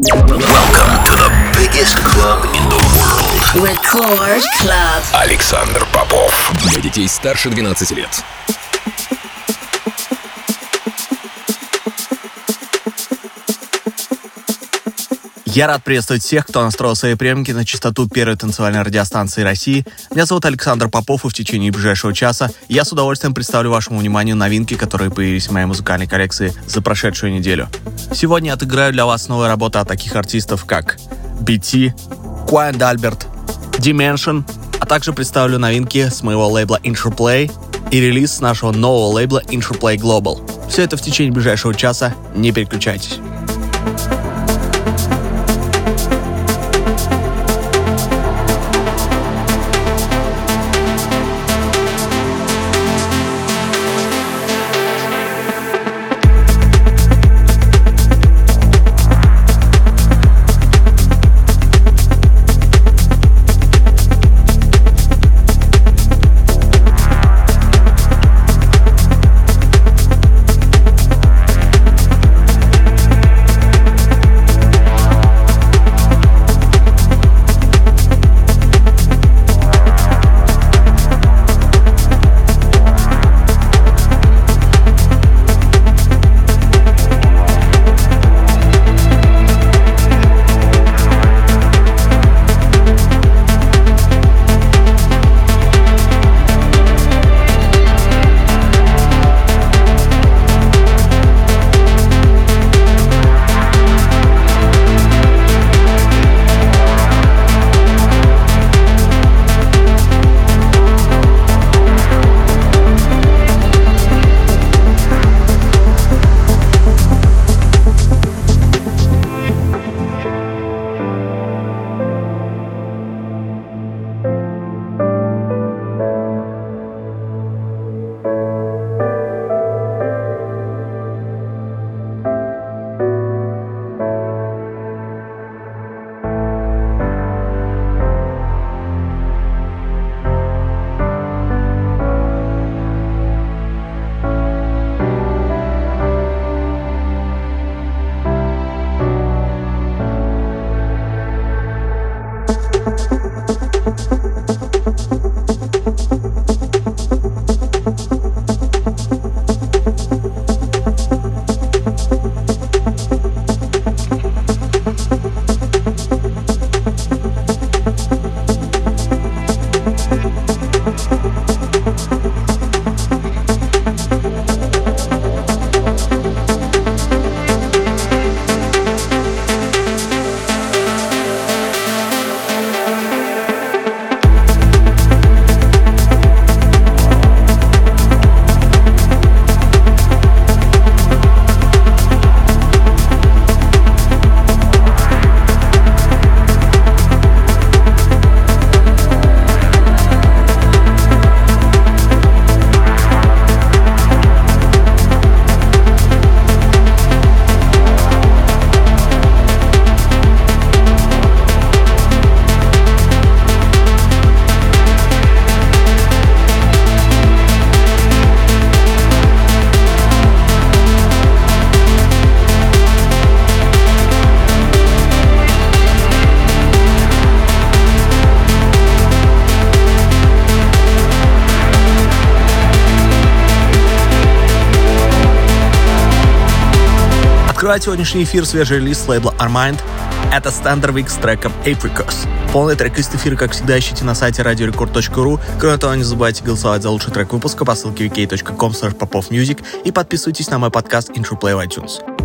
Welcome to the biggest club in the world. Record Club. Александр Попов. Для детей старше 12 лет. Я рад приветствовать всех, кто настроил свои приемники на частоту первой танцевальной радиостанции России. Меня зовут Александр Попов, и в течение ближайшего часа я с удовольствием представлю вашему вниманию новинки, которые появились в моей музыкальной коллекции за прошедшую неделю. Сегодня отыграю для вас новые работы от таких артистов, как BT, Quiet Albert, Dimension, а также представлю новинки с моего лейбла Interplay и релиз с нашего нового лейбла Interplay Global. Все это в течение ближайшего часа, не переключайтесь. Открывает сегодняшний эфир свежий релиз лейбла Armind. Это Standard Week с треком Apricos. Полный трек из эфира, как всегда, ищите на сайте radiorecord.ru. Кроме того, не забывайте голосовать за лучший трек выпуска по ссылке wiki.com popofmusic и подписывайтесь на мой подкаст Intro Play в iTunes.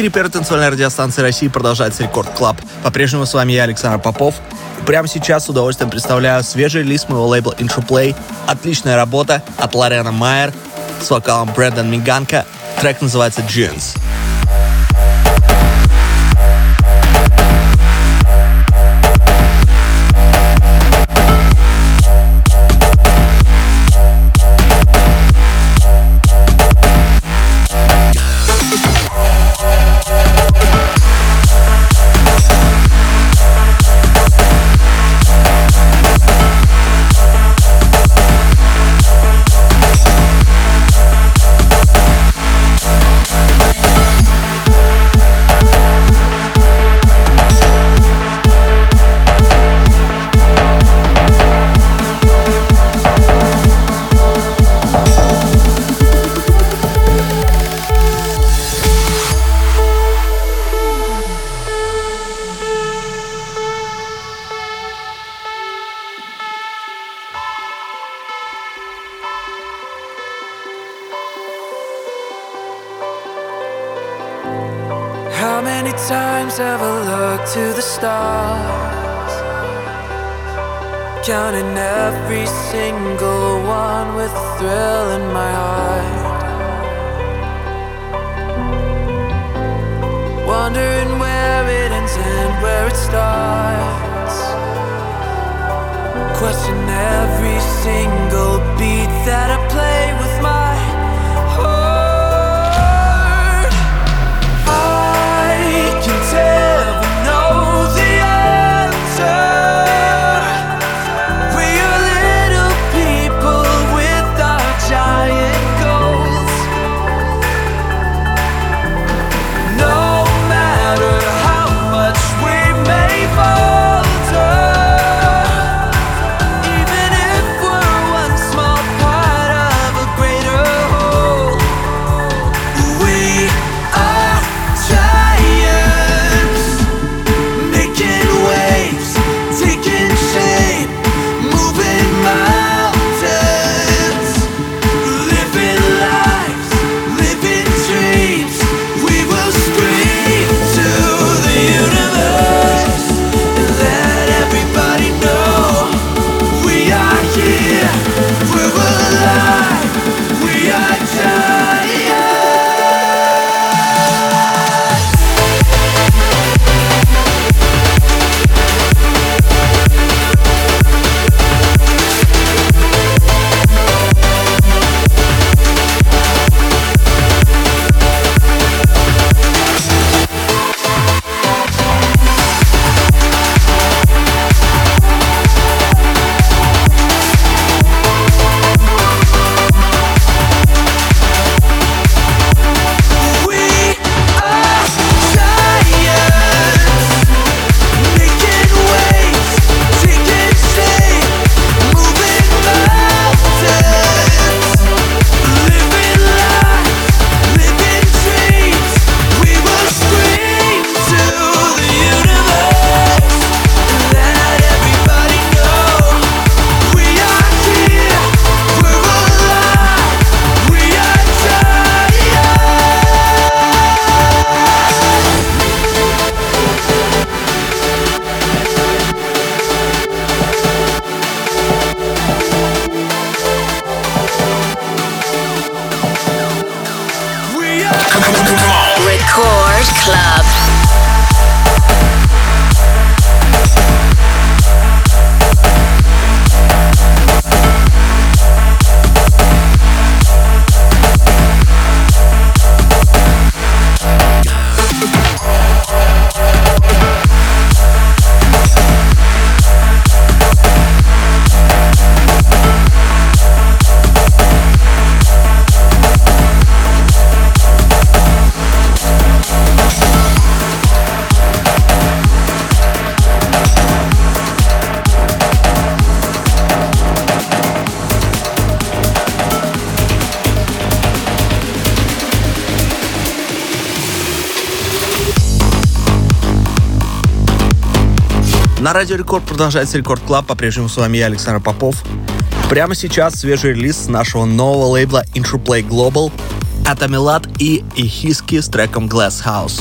Эфире первой танцевальной радиостанции России продолжается Record Club. По-прежнему с вами я, Александр Попов. Прямо сейчас с удовольствием представляю свежий релиз моего лейбла Play. Отличная работа от Лорена Майер с вокалом Brandon Mignacca. Трек называется «Jeans». На Радио Рекорд продолжается Record Club. По-прежнему с вами я, Александр Попов. Прямо сейчас свежий релиз нашего нового лейбла Intro Play Global. Это Милад и Ихиски с треком Glass House.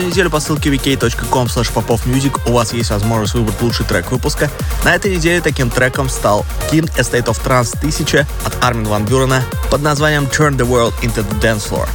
Каждую неделю по ссылке vk.com popofmusic у вас есть возможность выбрать лучший трек выпуска. На этой неделе таким треком стал King Estate of Trance 1000 от Армин Ван Бюрена под названием Turn the World into the Dance Floor.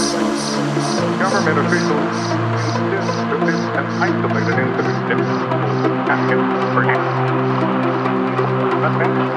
Government officials insist that this an isolated incident is and hence forgiven. That's.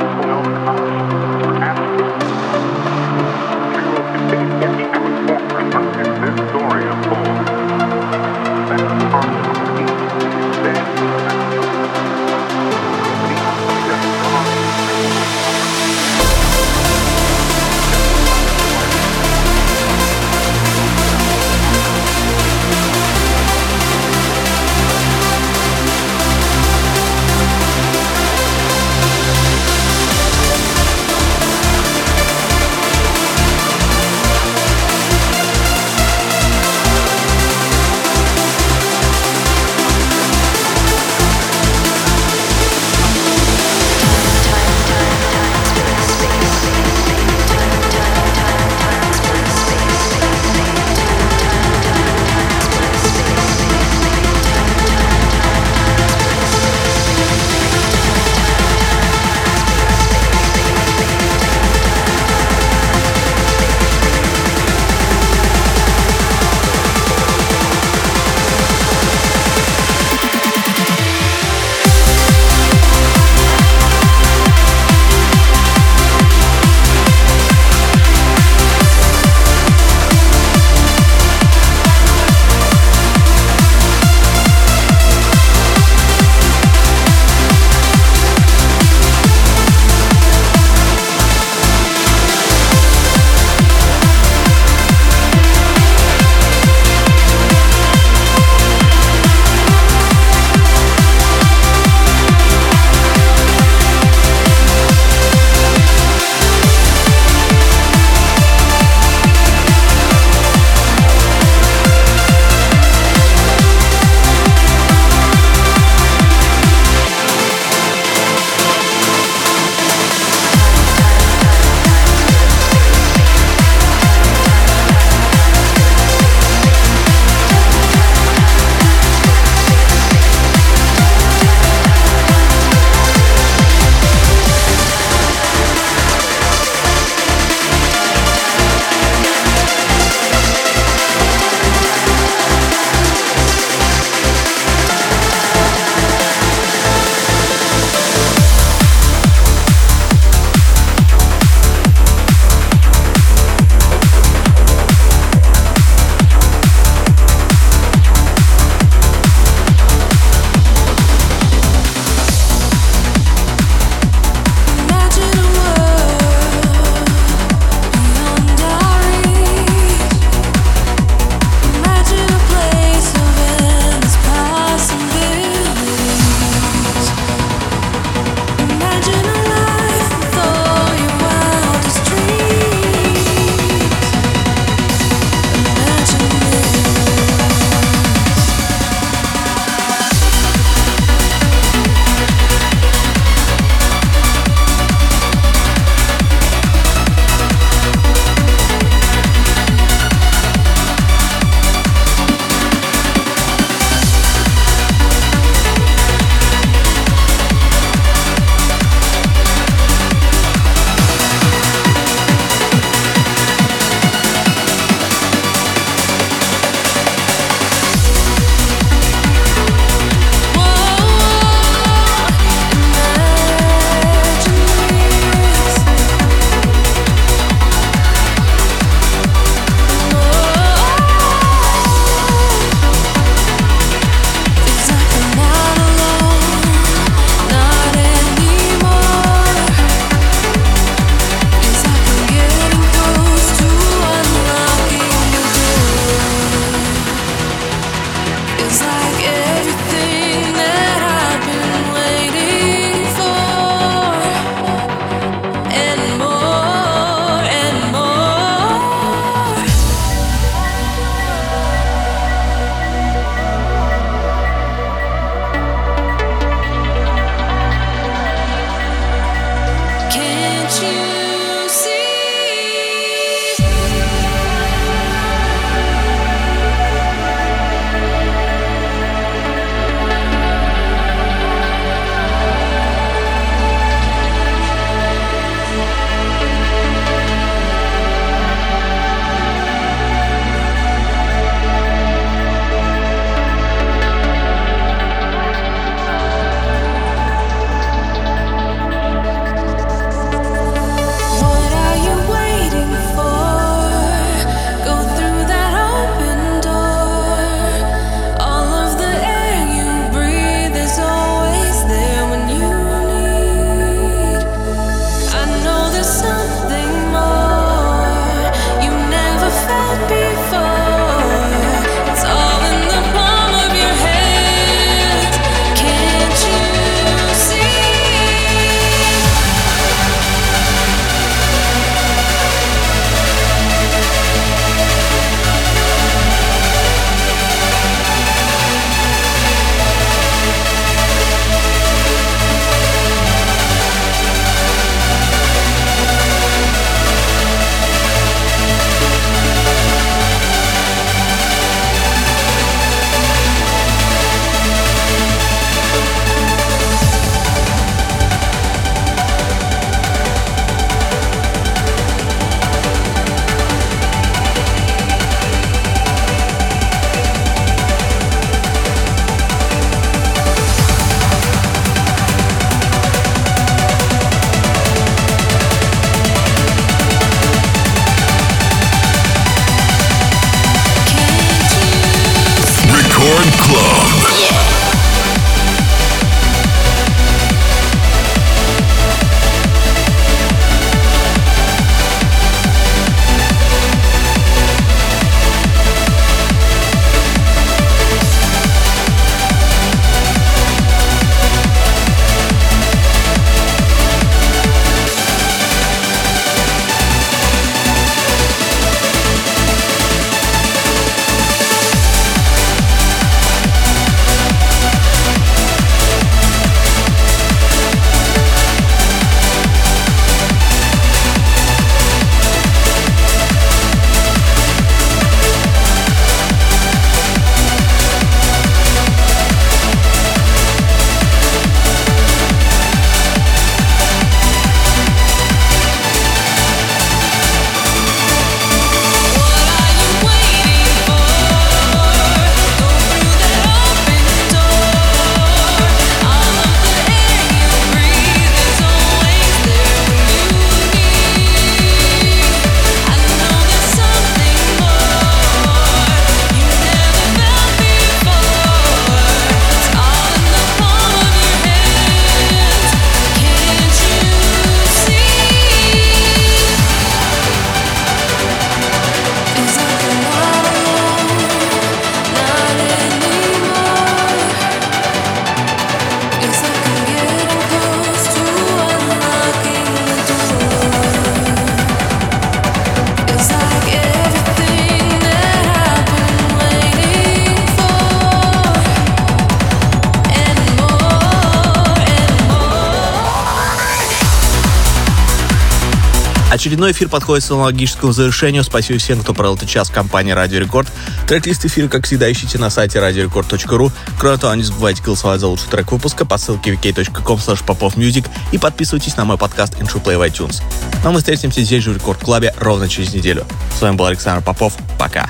Очередной эфир подходит к логическому завершению. Спасибо всем, кто провел этот час в компании Радио Рекорд. Трек-лист эфира, как всегда, ищите на сайте radiorecord.ru. Кроме того, не забывайте голосовать за лучший трек выпуска по ссылке vk.com popofmusic и подписывайтесь на мой подкаст Intro Play в iTunes. Но ну, мы встретимся здесь же в Рекорд Клабе ровно через неделю. С вами был Александр Попов. Пока.